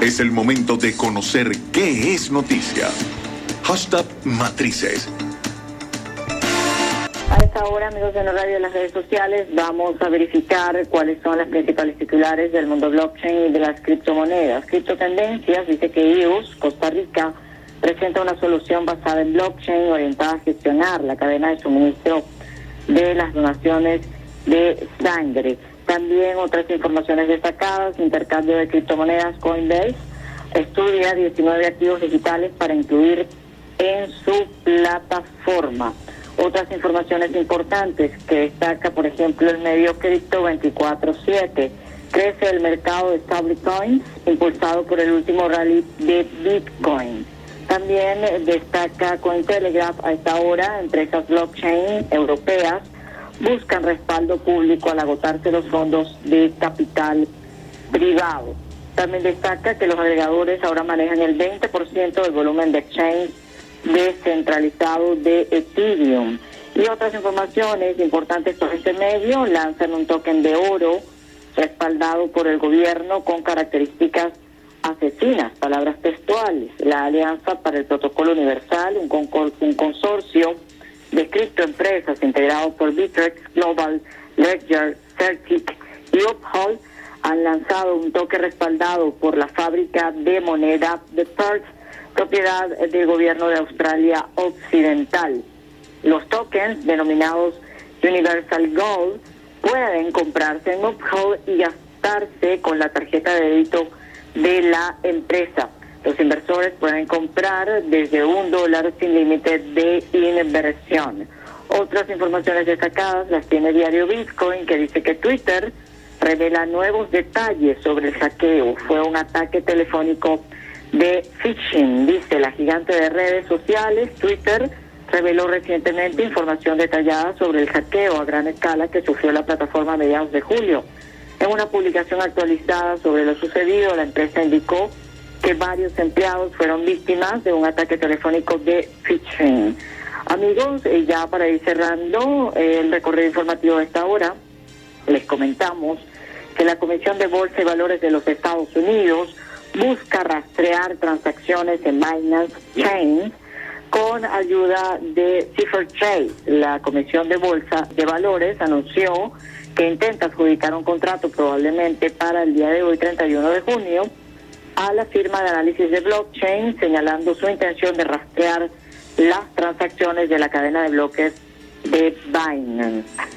Es el momento de conocer qué es noticia. Hashtag Matrices. A esta hora, amigos de la radio y las redes sociales, vamos a verificar cuáles son las principales titulares del mundo blockchain y de las criptomonedas. Criptotendencias dice que IUS, Costa Rica, presenta una solución basada en blockchain orientada a gestionar la cadena de suministro de las donaciones de sangre. También otras informaciones destacadas, intercambio de criptomonedas Coinbase estudia 19 activos digitales para incluir en su plataforma. Otras informaciones importantes que destaca, por ejemplo, el medio Cripto 24-7. Crece el mercado de stablecoins impulsado por el último rally de Bitcoin. También destaca Cointelegraph a esta hora, empresas blockchain europeas buscan respaldo público al agotarse los fondos de capital privado. También destaca que los agregadores ahora manejan el 20% del volumen de exchange descentralizado de Ethereum. Y otras informaciones importantes por este medio, lanzan un token de oro respaldado por el gobierno con características asesinas, palabras textuales. La Alianza para el Protocolo Universal, un, un consorcio de criptoempresas integrado por Bitrex, Global, Ledger, Certic y Uphold, han lanzado un toque respaldado por la fábrica de moneda de Perth, propiedad del gobierno de Australia Occidental. Los tokens, denominados Universal Gold, pueden comprarse en Uphold y gastarse con la tarjeta de débito de la empresa. Los inversores pueden comprar desde un dólar sin límite de inversión. Otras informaciones destacadas las tiene Diario Bitcoin, que dice que Twitter revela nuevos detalles sobre el hackeo. Fue un ataque telefónico de phishing, dice la gigante de redes sociales. Twitter reveló recientemente información detallada sobre el hackeo a gran escala que sufrió la plataforma a mediados de julio. En una publicación actualizada sobre lo sucedido, la empresa indicó que varios empleados fueron víctimas de un ataque telefónico de phishing. Amigos, eh, ya para ir cerrando eh, el recorrido informativo de esta hora, les comentamos que la Comisión de Bolsa y Valores de los Estados Unidos busca rastrear transacciones en Binance Chain con ayuda de Trade. La Comisión de Bolsa de Valores anunció que intenta adjudicar un contrato probablemente para el día de hoy, 31 de junio, a la firma de análisis de blockchain, señalando su intención de rastrear las transacciones de la cadena de bloques de Binance.